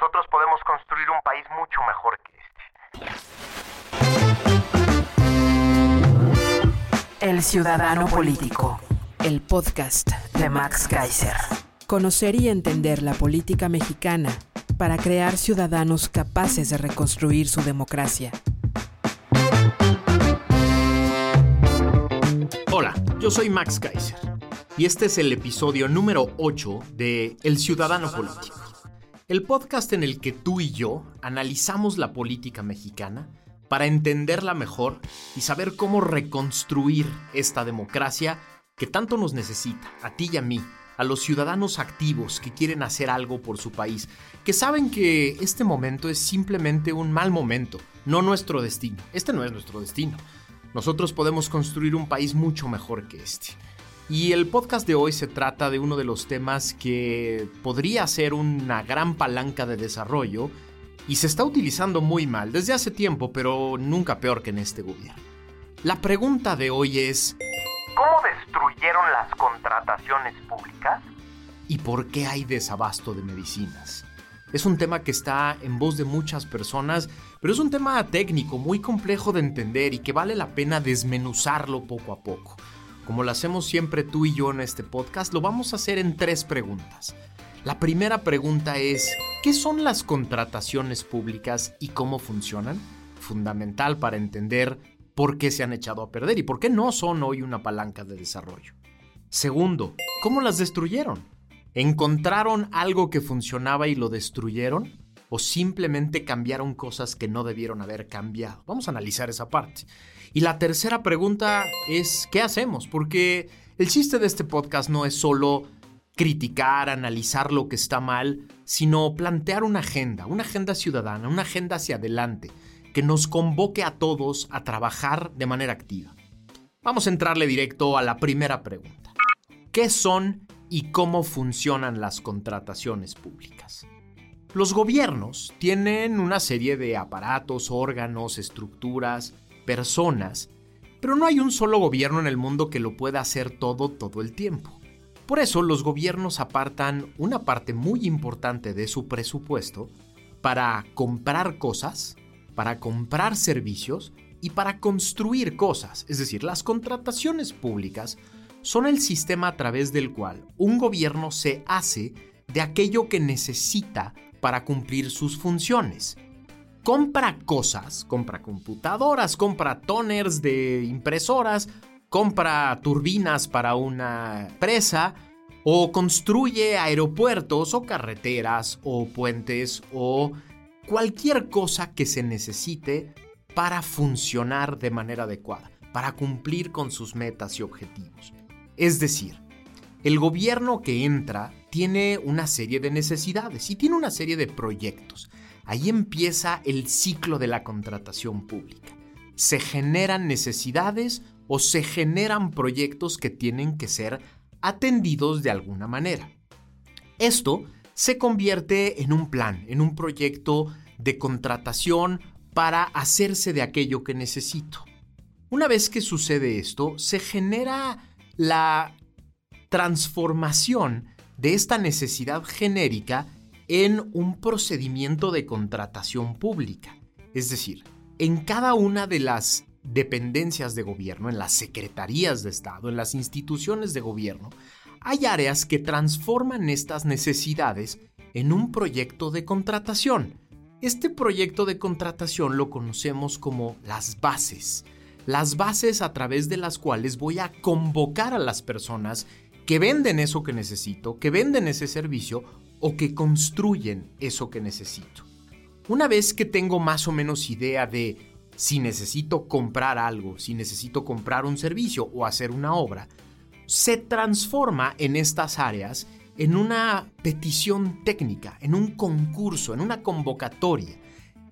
Nosotros podemos construir un país mucho mejor que este. El Ciudadano Político, el podcast de Max Kaiser. Conocer y entender la política mexicana para crear ciudadanos capaces de reconstruir su democracia. Hola, yo soy Max Kaiser y este es el episodio número 8 de El Ciudadano Político, el podcast en el que tú y yo analizamos la política mexicana para entenderla mejor y saber cómo reconstruir esta democracia que tanto nos necesita, a ti y a mí, a los ciudadanos activos que quieren hacer algo por su país, que saben que este momento es simplemente un mal momento, no nuestro destino. Este no es nuestro destino. Nosotros podemos construir un país mucho mejor que este. Y el podcast de hoy se trata de uno de los temas que podría ser una gran palanca de desarrollo y se está utilizando muy mal desde hace tiempo, pero nunca peor que en este gobierno. La pregunta de hoy es, ¿Cómo destruyeron las contrataciones públicas? ¿y por qué hay desabasto de medicinas? Es un tema que está en voz de muchas personas, pero es un tema técnico, muy complejo de entender y que vale la pena desmenuzarlo poco a poco. Como lo hacemos siempre tú y yo en este podcast, lo vamos a hacer en tres preguntas. La primera pregunta es, ¿qué son las contrataciones públicas y cómo funcionan? Fundamental para entender por qué se han echado a perder y por qué no son hoy una palanca de desarrollo. Segundo, ¿cómo las destruyeron? ¿Encontraron algo que funcionaba y lo destruyeron? ¿O simplemente cambiaron cosas que no debieron haber cambiado? Vamos a analizar esa parte. Y la tercera pregunta es, ¿qué hacemos? Porque el chiste de este podcast no es solo criticar, analizar lo que está mal, sino plantear una agenda, una agenda ciudadana, una agenda hacia adelante, que nos convoque a todos a trabajar de manera activa. Vamos a entrarle directo a la primera pregunta. ¿Qué son y cómo funcionan las contrataciones públicas? Los gobiernos tienen una serie de aparatos, órganos, estructuras, personas, pero no hay un solo gobierno en el mundo que lo pueda hacer todo todo el tiempo. Por eso los gobiernos apartan una parte muy importante de su presupuesto para comprar cosas, para comprar servicios y para construir cosas. Es decir, las contrataciones públicas son el sistema a través del cual un gobierno se hace de aquello que necesita para cumplir sus funciones. Compra cosas, compra computadoras, compra toners de impresoras, compra turbinas para una presa, o construye aeropuertos o carreteras o puentes o cualquier cosa que se necesite para funcionar de manera adecuada, para cumplir con sus metas y objetivos. Es decir, el gobierno que entra tiene una serie de necesidades y tiene una serie de proyectos. Ahí empieza el ciclo de la contratación pública. Se generan necesidades o se generan proyectos que tienen que ser atendidos de alguna manera. Esto se convierte en un plan, en un proyecto de contratación para hacerse de aquello que necesito. Una vez que sucede esto, se genera la transformación de esta necesidad genérica en un procedimiento de contratación pública. Es decir, en cada una de las dependencias de gobierno, en las secretarías de Estado, en las instituciones de gobierno, hay áreas que transforman estas necesidades en un proyecto de contratación. Este proyecto de contratación lo conocemos como las bases. Las bases a través de las cuales voy a convocar a las personas que venden eso que necesito, que venden ese servicio o que construyen eso que necesito. Una vez que tengo más o menos idea de si necesito comprar algo, si necesito comprar un servicio o hacer una obra, se transforma en estas áreas en una petición técnica, en un concurso, en una convocatoria.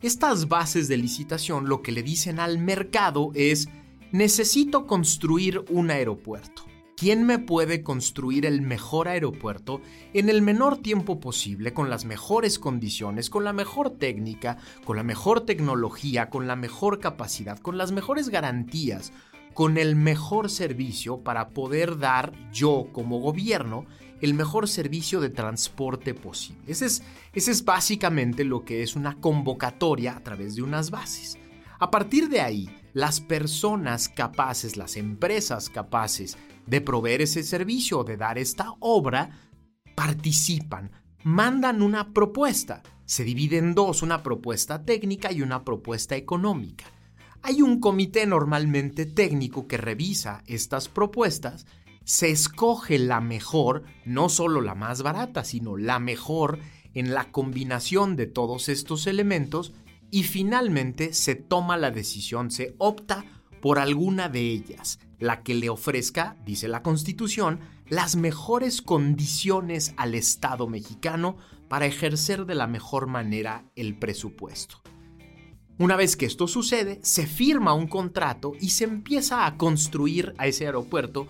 Estas bases de licitación lo que le dicen al mercado es, necesito construir un aeropuerto. ¿Quién me puede construir el mejor aeropuerto en el menor tiempo posible, con las mejores condiciones, con la mejor técnica, con la mejor tecnología, con la mejor capacidad, con las mejores garantías, con el mejor servicio para poder dar yo como gobierno el mejor servicio de transporte posible? Ese es, es básicamente lo que es una convocatoria a través de unas bases. A partir de ahí, las personas capaces, las empresas capaces de proveer ese servicio o de dar esta obra, participan, mandan una propuesta. Se divide en dos, una propuesta técnica y una propuesta económica. Hay un comité normalmente técnico que revisa estas propuestas, se escoge la mejor, no solo la más barata, sino la mejor en la combinación de todos estos elementos y finalmente se toma la decisión, se opta por alguna de ellas, la que le ofrezca, dice la Constitución, las mejores condiciones al Estado mexicano para ejercer de la mejor manera el presupuesto. Una vez que esto sucede, se firma un contrato y se empieza a construir a ese aeropuerto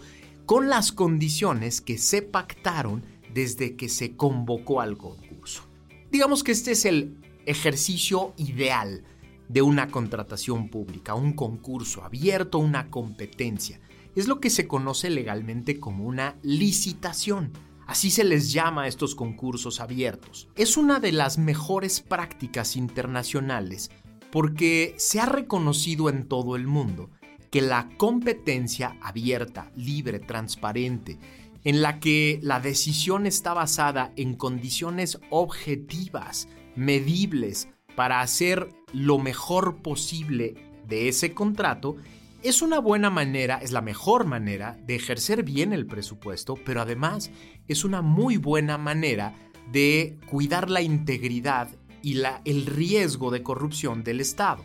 con las condiciones que se pactaron desde que se convocó al concurso. Digamos que este es el ejercicio ideal de una contratación pública, un concurso abierto, una competencia. Es lo que se conoce legalmente como una licitación. Así se les llama a estos concursos abiertos. Es una de las mejores prácticas internacionales porque se ha reconocido en todo el mundo que la competencia abierta, libre, transparente, en la que la decisión está basada en condiciones objetivas, medibles, para hacer lo mejor posible de ese contrato, es una buena manera, es la mejor manera de ejercer bien el presupuesto, pero además es una muy buena manera de cuidar la integridad y el riesgo de corrupción del Estado.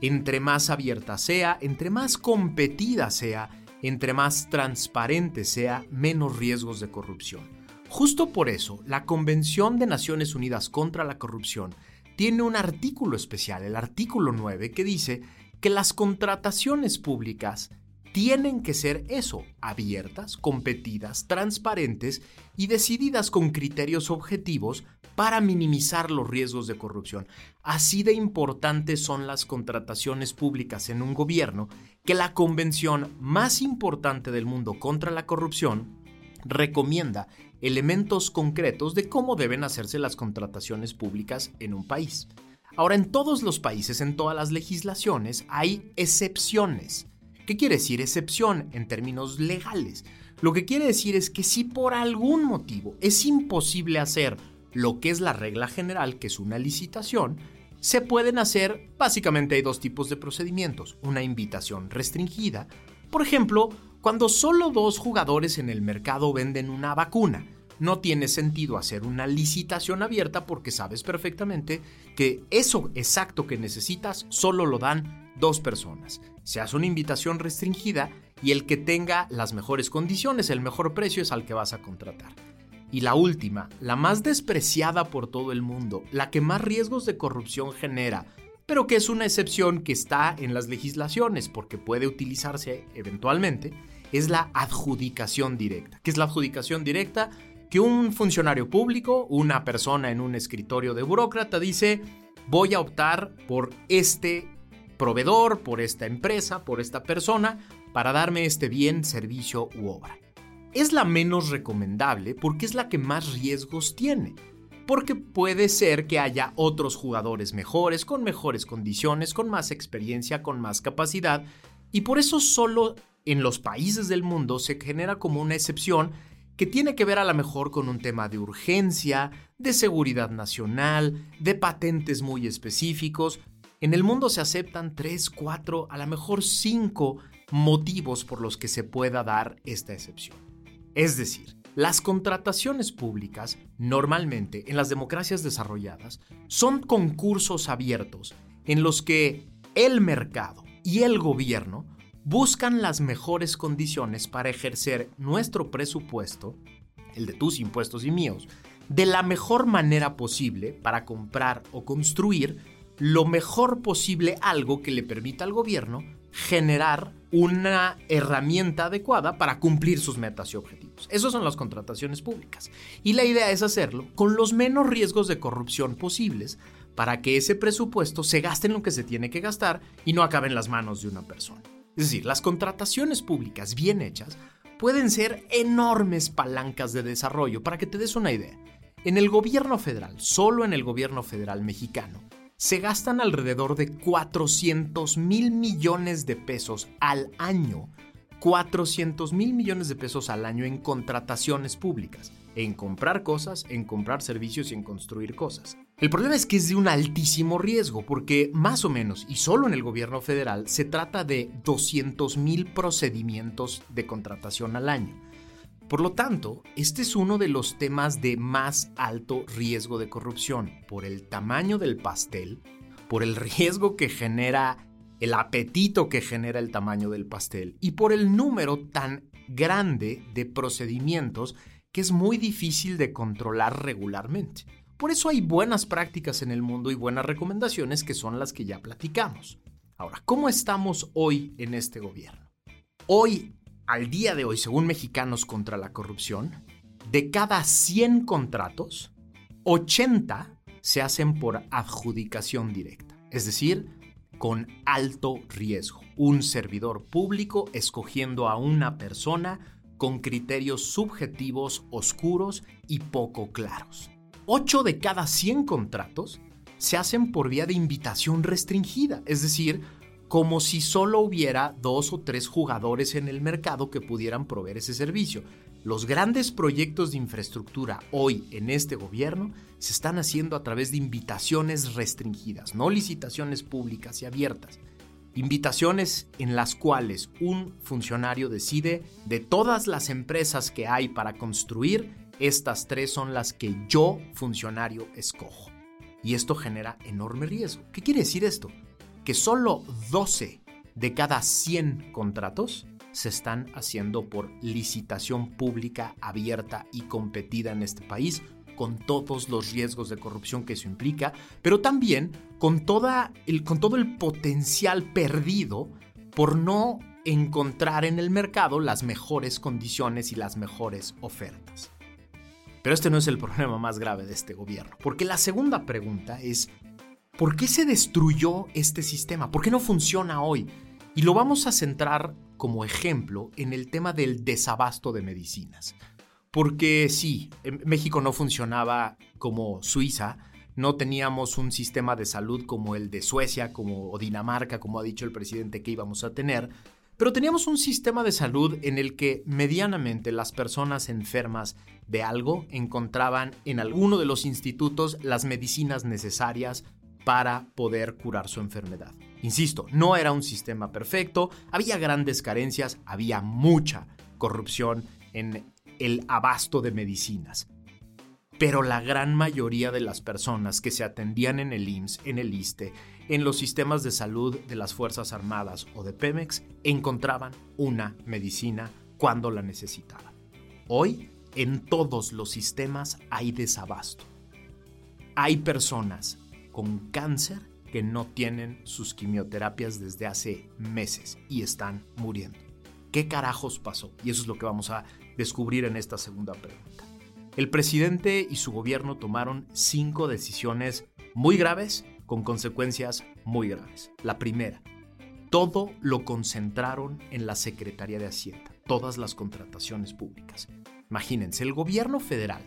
Entre más abierta sea, entre más competida sea, entre más transparente sea, menos riesgos de corrupción. Justo por eso, la Convención de Naciones Unidas contra la Corrupción tiene un artículo especial, el artículo 9, que dice que las contrataciones públicas tienen que ser eso, abiertas, competidas, transparentes y decididas con criterios objetivos para minimizar los riesgos de corrupción. Así de importantes son las contrataciones públicas en un gobierno que la convención más importante del mundo contra la corrupción recomienda elementos concretos de cómo deben hacerse las contrataciones públicas en un país. Ahora, en todos los países, en todas las legislaciones, hay excepciones. ¿Qué quiere decir excepción en términos legales? Lo que quiere decir es que si por algún motivo es imposible hacer lo que es la regla general, que es una licitación, se pueden hacer, básicamente hay dos tipos de procedimientos, una invitación restringida, por ejemplo, cuando solo dos jugadores en el mercado venden una vacuna, no tiene sentido hacer una licitación abierta porque sabes perfectamente que eso exacto que necesitas solo lo dan dos personas. Se hace una invitación restringida y el que tenga las mejores condiciones, el mejor precio es al que vas a contratar. Y la última, la más despreciada por todo el mundo, la que más riesgos de corrupción genera, pero que es una excepción que está en las legislaciones porque puede utilizarse eventualmente, es la adjudicación directa. ¿Qué es la adjudicación directa? Que un funcionario público, una persona en un escritorio de burócrata dice, voy a optar por este proveedor, por esta empresa, por esta persona, para darme este bien, servicio u obra. Es la menos recomendable porque es la que más riesgos tiene. Porque puede ser que haya otros jugadores mejores, con mejores condiciones, con más experiencia, con más capacidad, y por eso solo en los países del mundo se genera como una excepción que tiene que ver a lo mejor con un tema de urgencia, de seguridad nacional, de patentes muy específicos. En el mundo se aceptan tres, cuatro, a lo mejor cinco motivos por los que se pueda dar esta excepción. Es decir, las contrataciones públicas, normalmente en las democracias desarrolladas, son concursos abiertos en los que el mercado y el gobierno buscan las mejores condiciones para ejercer nuestro presupuesto el de tus impuestos y míos, de la mejor manera posible para comprar o construir lo mejor posible algo que le permita al gobierno generar una herramienta adecuada para cumplir sus metas y objetivos. Esas son las contrataciones públicas. Y la idea es hacerlo con los menos riesgos de corrupción posibles para que ese presupuesto se gaste en lo que se tiene que gastar y no acabe en las manos de una persona. Es decir, las contrataciones públicas bien hechas pueden ser enormes palancas de desarrollo. Para que te des una idea, en el gobierno federal, solo en el gobierno federal mexicano, se gastan alrededor de 400 mil millones de pesos al año. 400 mil millones de pesos al año en contrataciones públicas, en comprar cosas, en comprar servicios y en construir cosas. El problema es que es de un altísimo riesgo, porque más o menos, y solo en el gobierno federal, se trata de 200 mil procedimientos de contratación al año. Por lo tanto, este es uno de los temas de más alto riesgo de corrupción, por el tamaño del pastel, por el riesgo que genera, el apetito que genera el tamaño del pastel y por el número tan grande de procedimientos que es muy difícil de controlar regularmente. Por eso hay buenas prácticas en el mundo y buenas recomendaciones que son las que ya platicamos. Ahora, ¿cómo estamos hoy en este gobierno? Hoy, al día de hoy, según Mexicanos contra la Corrupción, de cada 100 contratos, 80 se hacen por adjudicación directa, es decir, con alto riesgo. Un servidor público escogiendo a una persona con criterios subjetivos oscuros y poco claros. 8 de cada 100 contratos se hacen por vía de invitación restringida, es decir, como si solo hubiera dos o tres jugadores en el mercado que pudieran proveer ese servicio. Los grandes proyectos de infraestructura hoy en este gobierno se están haciendo a través de invitaciones restringidas, no licitaciones públicas y abiertas. Invitaciones en las cuales un funcionario decide de todas las empresas que hay para construir, estas tres son las que yo, funcionario, escojo. Y esto genera enorme riesgo. ¿Qué quiere decir esto? Que solo 12 de cada 100 contratos se están haciendo por licitación pública abierta y competida en este país, con todos los riesgos de corrupción que eso implica, pero también con, toda el, con todo el potencial perdido por no encontrar en el mercado las mejores condiciones y las mejores ofertas. Pero este no es el problema más grave de este gobierno, porque la segunda pregunta es, ¿por qué se destruyó este sistema? ¿Por qué no funciona hoy? Y lo vamos a centrar como ejemplo en el tema del desabasto de medicinas. Porque sí, México no funcionaba como Suiza, no teníamos un sistema de salud como el de Suecia, como o Dinamarca, como ha dicho el presidente que íbamos a tener, pero teníamos un sistema de salud en el que medianamente las personas enfermas de algo encontraban en alguno de los institutos las medicinas necesarias para poder curar su enfermedad. Insisto, no era un sistema perfecto, había grandes carencias, había mucha corrupción en el abasto de medicinas pero la gran mayoría de las personas que se atendían en el IMSS, en el ISTE, en los sistemas de salud de las Fuerzas Armadas o de Pemex, encontraban una medicina cuando la necesitaban. Hoy, en todos los sistemas hay desabasto. Hay personas con cáncer que no tienen sus quimioterapias desde hace meses y están muriendo. ¿Qué carajos pasó? Y eso es lo que vamos a descubrir en esta segunda pregunta. El presidente y su gobierno tomaron cinco decisiones muy graves con consecuencias muy graves. La primera, todo lo concentraron en la Secretaría de Hacienda, todas las contrataciones públicas. Imagínense, el gobierno federal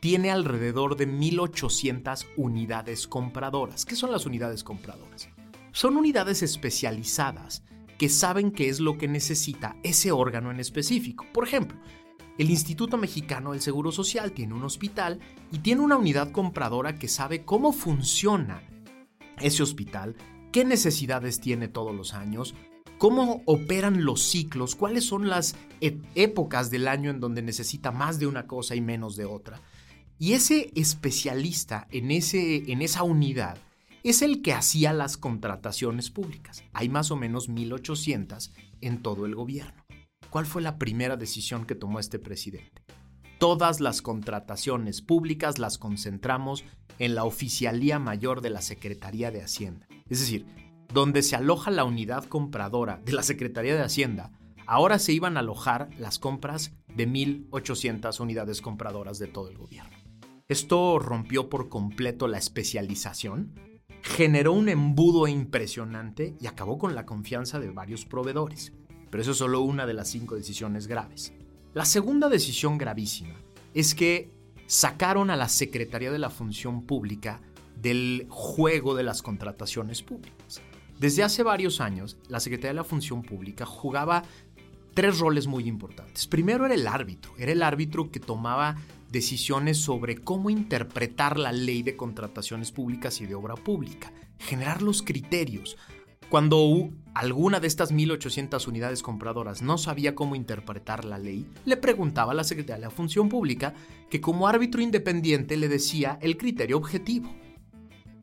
tiene alrededor de 1.800 unidades compradoras. ¿Qué son las unidades compradoras? Son unidades especializadas que saben qué es lo que necesita ese órgano en específico. Por ejemplo, el Instituto Mexicano del Seguro Social tiene un hospital y tiene una unidad compradora que sabe cómo funciona ese hospital, qué necesidades tiene todos los años, cómo operan los ciclos, cuáles son las e-, épocas del año en donde necesita más de una cosa y menos de otra. Y ese especialista en, ese, en esa unidad es el que hacía las contrataciones públicas. Hay más o menos 1.800 en todo el gobierno. ¿Cuál fue la primera decisión que tomó este presidente? todas las contrataciones públicas las concentramos en la Oficialía Mayor de la Secretaría de Hacienda. Es decir, donde se aloja la unidad compradora de la Secretaría de Hacienda, ahora se iban a alojar las compras de 1.800 unidades compradoras de todo el gobierno. Esto rompió por completo la especialización, generó un embudo impresionante y acabó con la confianza de varios proveedores. Pero eso es solo una de las cinco decisiones graves. La segunda decisión gravísima es que sacaron a la Secretaría de la Función Pública del juego de las contrataciones públicas. Desde hace varios años, la Secretaría de la Función Pública jugaba tres roles muy importantes. Primero era el árbitro, era el árbitro que tomaba decisiones sobre cómo interpretar la ley de contrataciones públicas y de obra pública, generar los criterios. Cuando alguna de estas 1.800 unidades compradoras no sabía cómo interpretar la ley, le preguntaba a la Secretaría de la Función Pública que como árbitro independiente le decía el criterio objetivo.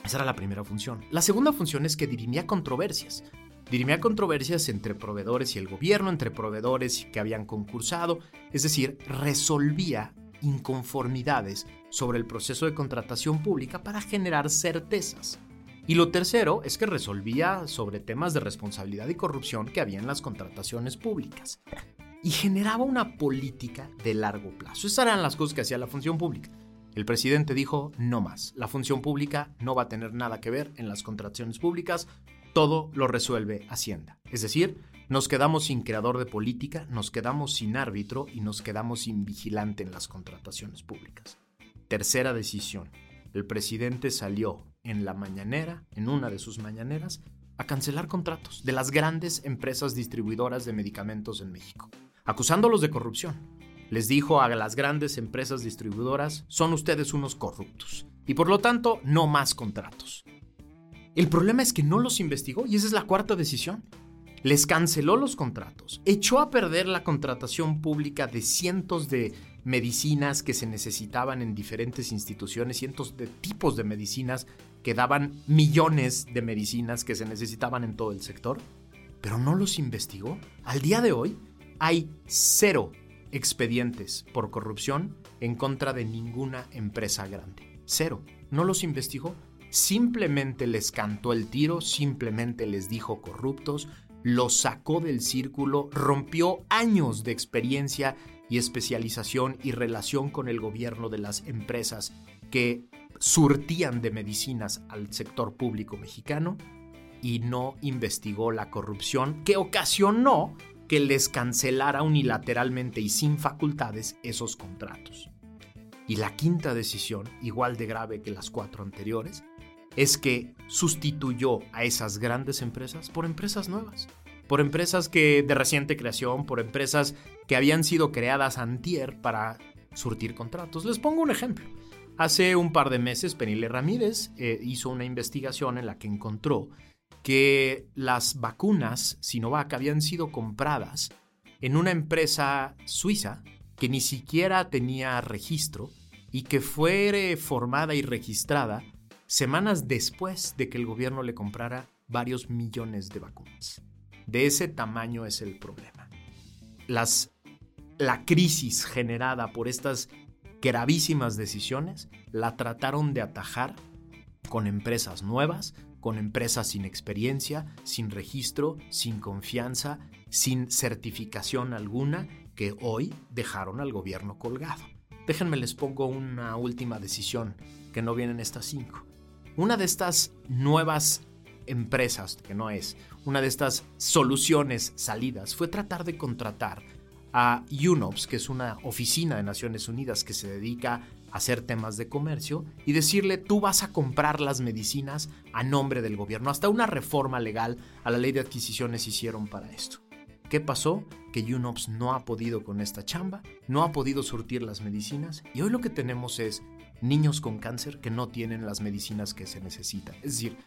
Esa era la primera función. La segunda función es que dirimía controversias. Dirimía controversias entre proveedores y el gobierno, entre proveedores que habían concursado, es decir, resolvía inconformidades sobre el proceso de contratación pública para generar certezas. Y lo tercero es que resolvía sobre temas de responsabilidad y corrupción que había en las contrataciones públicas. Y generaba una política de largo plazo. Esas eran las cosas que hacía la función pública. El presidente dijo, no más, la función pública no va a tener nada que ver en las contrataciones públicas, todo lo resuelve Hacienda. Es decir, nos quedamos sin creador de política, nos quedamos sin árbitro y nos quedamos sin vigilante en las contrataciones públicas. Tercera decisión. El presidente salió en la mañanera, en una de sus mañaneras, a cancelar contratos de las grandes empresas distribuidoras de medicamentos en México, acusándolos de corrupción les dijo a las grandes empresas distribuidoras, son ustedes unos corruptos y por lo tanto no más contratos. El problema es que no los investigó y esa es la cuarta decisión. Les canceló los contratos, echó a perder la contratación pública de cientos de medicinas que se necesitaban en diferentes instituciones, cientos de tipos de medicinas que daban millones de medicinas que se necesitaban en todo el sector, pero no los investigó. Al día de hoy hay cero expedientes por corrupción en contra de ninguna empresa grande. Cero. No los investigó. Simplemente les cantó el tiro, simplemente les dijo corruptos, los sacó del círculo, rompió años de experiencia y especialización y relación con el gobierno de las empresas que surtían de medicinas al sector público mexicano y no investigó la corrupción que ocasionó que les cancelara unilateralmente y sin facultades esos contratos. Y la quinta decisión, igual de grave que las cuatro anteriores, es que sustituyó a esas grandes empresas por empresas nuevas, por empresas que de reciente creación, por empresas que habían sido creadas antier para surtir contratos. Les pongo un ejemplo. Hace un par de meses, Penile Ramírez eh, hizo una investigación en la que encontró que las vacunas Sinovac habían sido compradas en una empresa suiza que ni siquiera tenía registro y que fue formada y registrada semanas después de que el gobierno le comprara varios millones de vacunas. De ese tamaño es el problema. Las, la crisis generada por estas gravísimas decisiones la trataron de atajar con empresas nuevas, con empresas sin experiencia, sin registro, sin confianza, sin certificación alguna, que hoy dejaron al gobierno colgado. Déjenme les pongo una última decisión que no viene en estas cinco. Una de estas nuevas empresas, que no es, una de estas soluciones salidas, fue tratar de contratar a UNOPS, que es una oficina de Naciones Unidas que se dedica hacer temas de comercio y decirle tú vas a comprar las medicinas a nombre del gobierno. Hasta una reforma legal a la ley de adquisiciones hicieron para esto. ¿Qué pasó? Que UNOPS no ha podido con esta chamba, no ha podido surtir las medicinas y hoy lo que tenemos es niños con cáncer que no tienen las medicinas que se necesitan. Es decir,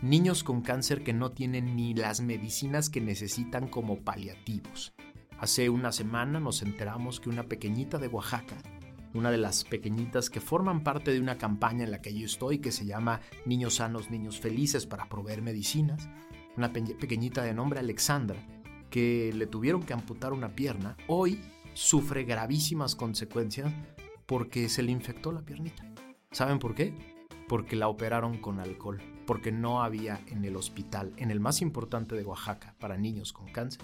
niños con cáncer que no tienen ni las medicinas que necesitan como paliativos. Hace una semana nos enteramos que una pequeñita de Oaxaca una de las pequeñitas que forman parte de una campaña en la que yo estoy que se llama Niños Sanos, Niños Felices para proveer medicinas. Una pequeñita de nombre Alexandra que le tuvieron que amputar una pierna, hoy sufre gravísimas consecuencias porque se le infectó la piernita. ¿Saben por qué? Porque la operaron con alcohol, porque no había en el hospital, en el más importante de Oaxaca, para niños con cáncer,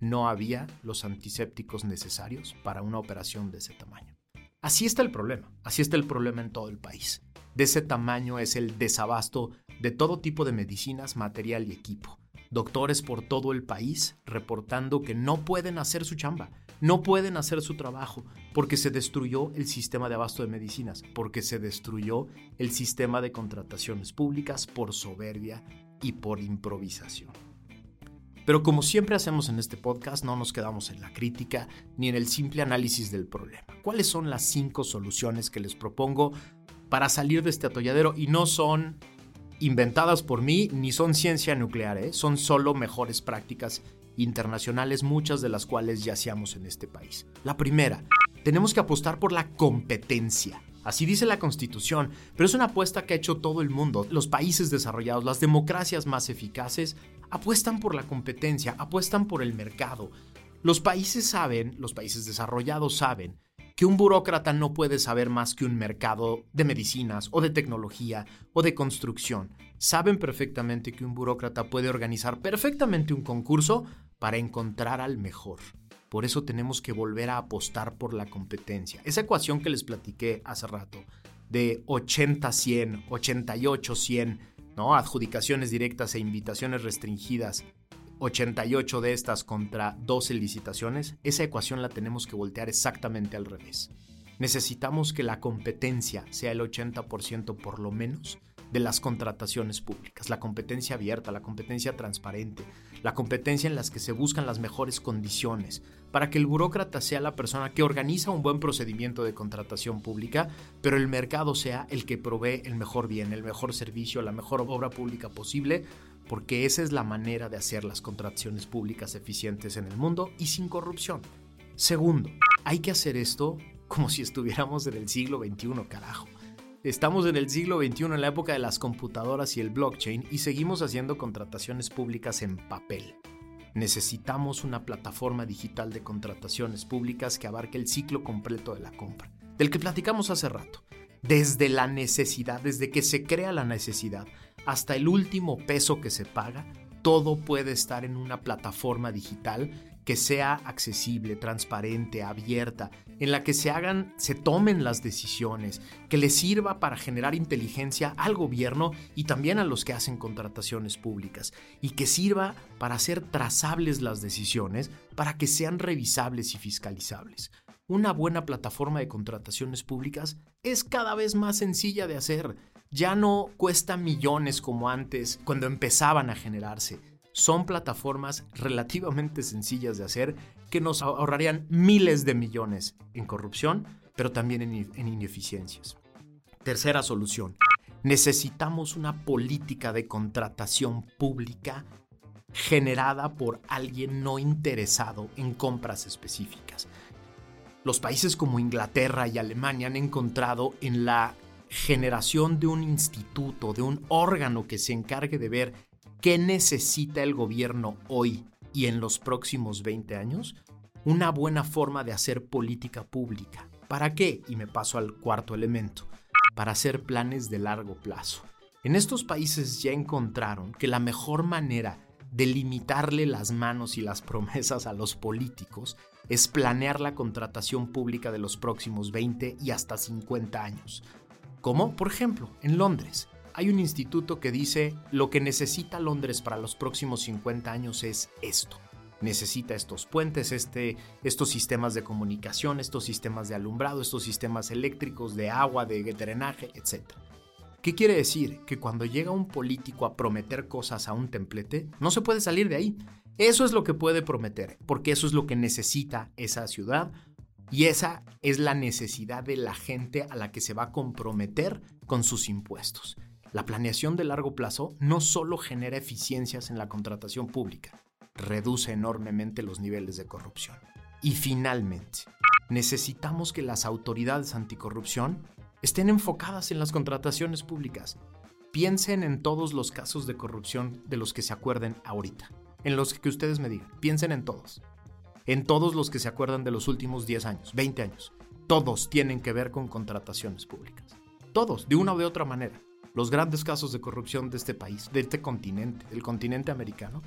no había los antisépticos necesarios para una operación de ese tamaño. Así está el problema, así está el problema en todo el país. De ese tamaño es el desabasto de todo tipo de medicinas, material y equipo. Doctores por todo el país reportando que no pueden hacer su chamba, no pueden hacer su trabajo porque se destruyó el sistema de abasto de medicinas, porque se destruyó el sistema de contrataciones públicas por soberbia y por improvisación. Pero como siempre hacemos en este podcast, no nos quedamos en la crítica ni en el simple análisis del problema. ¿Cuáles son las cinco soluciones que les propongo para salir de este atolladero? Y no son inventadas por mí ni son ciencia nuclear, ¿eh? son solo mejores prácticas internacionales, muchas de las cuales ya hacíamos en este país. La primera, tenemos que apostar por la competencia. Así dice la Constitución, pero es una apuesta que ha hecho todo el mundo. Los países desarrollados, las democracias más eficaces, apuestan por la competencia, apuestan por el mercado. Los países saben, los países desarrollados saben, que un burócrata no puede saber más que un mercado de medicinas o de tecnología o de construcción. Saben perfectamente que un burócrata puede organizar perfectamente un concurso para encontrar al mejor. Por eso tenemos que volver a apostar por la competencia. Esa ecuación que les platiqué hace rato de 80-100, 88-100, ¿no? Adjudicaciones directas e invitaciones restringidas, 88 de estas contra 12 licitaciones, esa ecuación la tenemos que voltear exactamente al revés. Necesitamos que la competencia sea el 80% por lo menos de las contrataciones públicas, la competencia abierta, la competencia transparente, la competencia en las que se buscan las mejores condiciones, para que el burócrata sea la persona que organiza un buen procedimiento de contratación pública, pero el mercado sea el que provee el mejor bien, el mejor servicio, la mejor obra pública posible, porque esa es la manera de hacer las contrataciones públicas eficientes en el mundo y sin corrupción. Segundo, hay que hacer esto como si estuviéramos en el siglo XXI, carajo. Estamos en el siglo XXI, en la época de las computadoras y el blockchain, y seguimos haciendo contrataciones públicas en papel. Necesitamos una plataforma digital de contrataciones públicas que abarque el ciclo completo de la compra, del que platicamos hace rato. Desde la necesidad, desde que se crea la necesidad, hasta el último peso que se paga, todo puede estar en una plataforma digital que sea accesible, transparente, abierta, en la que se hagan, se tomen las decisiones, que le sirva para generar inteligencia al gobierno y también a los que hacen contrataciones públicas, y que sirva para hacer trazables las decisiones, para que sean revisables y fiscalizables. Una buena plataforma de contrataciones públicas es cada vez más sencilla de hacer. Ya no cuesta millones como antes, cuando empezaban a generarse son plataformas relativamente sencillas de hacer que nos ahorrarían miles de millones en corrupción, pero también en, ineficiencias. Tercera solución. Necesitamos una política de contratación pública generada por alguien no interesado en compras específicas. Los países como Inglaterra y Alemania han encontrado en la generación de un instituto, de un órgano que se encargue de ver ¿Qué necesita el gobierno hoy y en los próximos 20 años? Una buena forma de hacer política pública. ¿Para qué? Y me paso al cuarto elemento. Para hacer planes de largo plazo. En estos países ya encontraron que la mejor manera de limitarle las manos y las promesas a los políticos es planear la contratación pública de los próximos 20 y hasta 50 años. Como, por ejemplo, en Londres hay un instituto que dice lo que necesita Londres para los próximos 50 años es esto. Necesita estos puentes, este, estos sistemas de comunicación, estos sistemas de alumbrado, estos sistemas eléctricos, de agua, de drenaje, etc. ¿Qué quiere decir? Que cuando llega un político a prometer cosas a un templete, no se puede salir de ahí. Eso es lo que puede prometer, porque eso es lo que necesita esa ciudad y esa es la necesidad de la gente a la que se va a comprometer con sus impuestos. La planeación de largo plazo no solo genera eficiencias en la contratación pública, reduce enormemente los niveles de corrupción. Y finalmente, necesitamos que las autoridades anticorrupción estén enfocadas en las contrataciones públicas. Piensen en todos los casos de corrupción de los que se acuerden ahorita, en los que ustedes me digan, piensen en todos, en todos los que se acuerdan de los últimos 10 años, 20 años. todos tienen que ver con contrataciones públicas. Todos, de una o de otra manera. Los grandes casos de corrupción de este país, de este continente, del continente americano,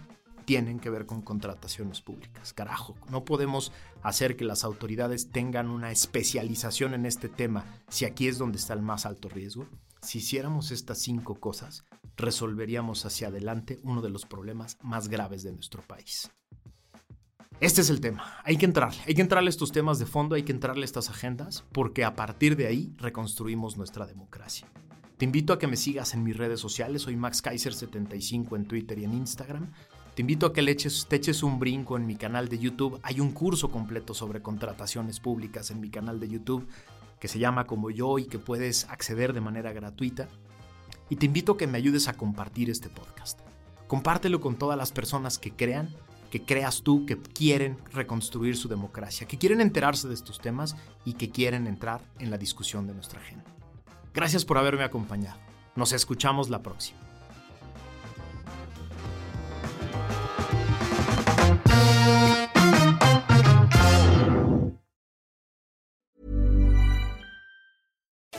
tienen que ver con contrataciones públicas. Carajo, no podemos hacer que las autoridades tengan una especialización en este tema si aquí es donde está el más alto riesgo. Si hiciéramos estas cinco cosas, resolveríamos hacia adelante uno de los problemas más graves de nuestro país. Este es el tema. Hay que entrarle. Hay que entrarle a estos temas de fondo, hay que entrarle a estas agendas, porque a partir de ahí reconstruimos nuestra democracia. Te invito a que me sigas en mis redes sociales. Soy Max Kaiser75 en Twitter y en Instagram. Te invito a que le eches, te eches un brinco en mi canal de YouTube. Hay un curso completo sobre contrataciones públicas en mi canal de YouTube que se llama Como yo y que puedes acceder de manera gratuita. Y te invito a que me ayudes a compartir este podcast. Compártelo con todas las personas que crean que creas tú que quieren reconstruir su democracia, que quieren enterarse de estos temas y que quieren entrar en la discusión de nuestra agenda. Gracias por haberme acompañado. Nos escuchamos la próxima.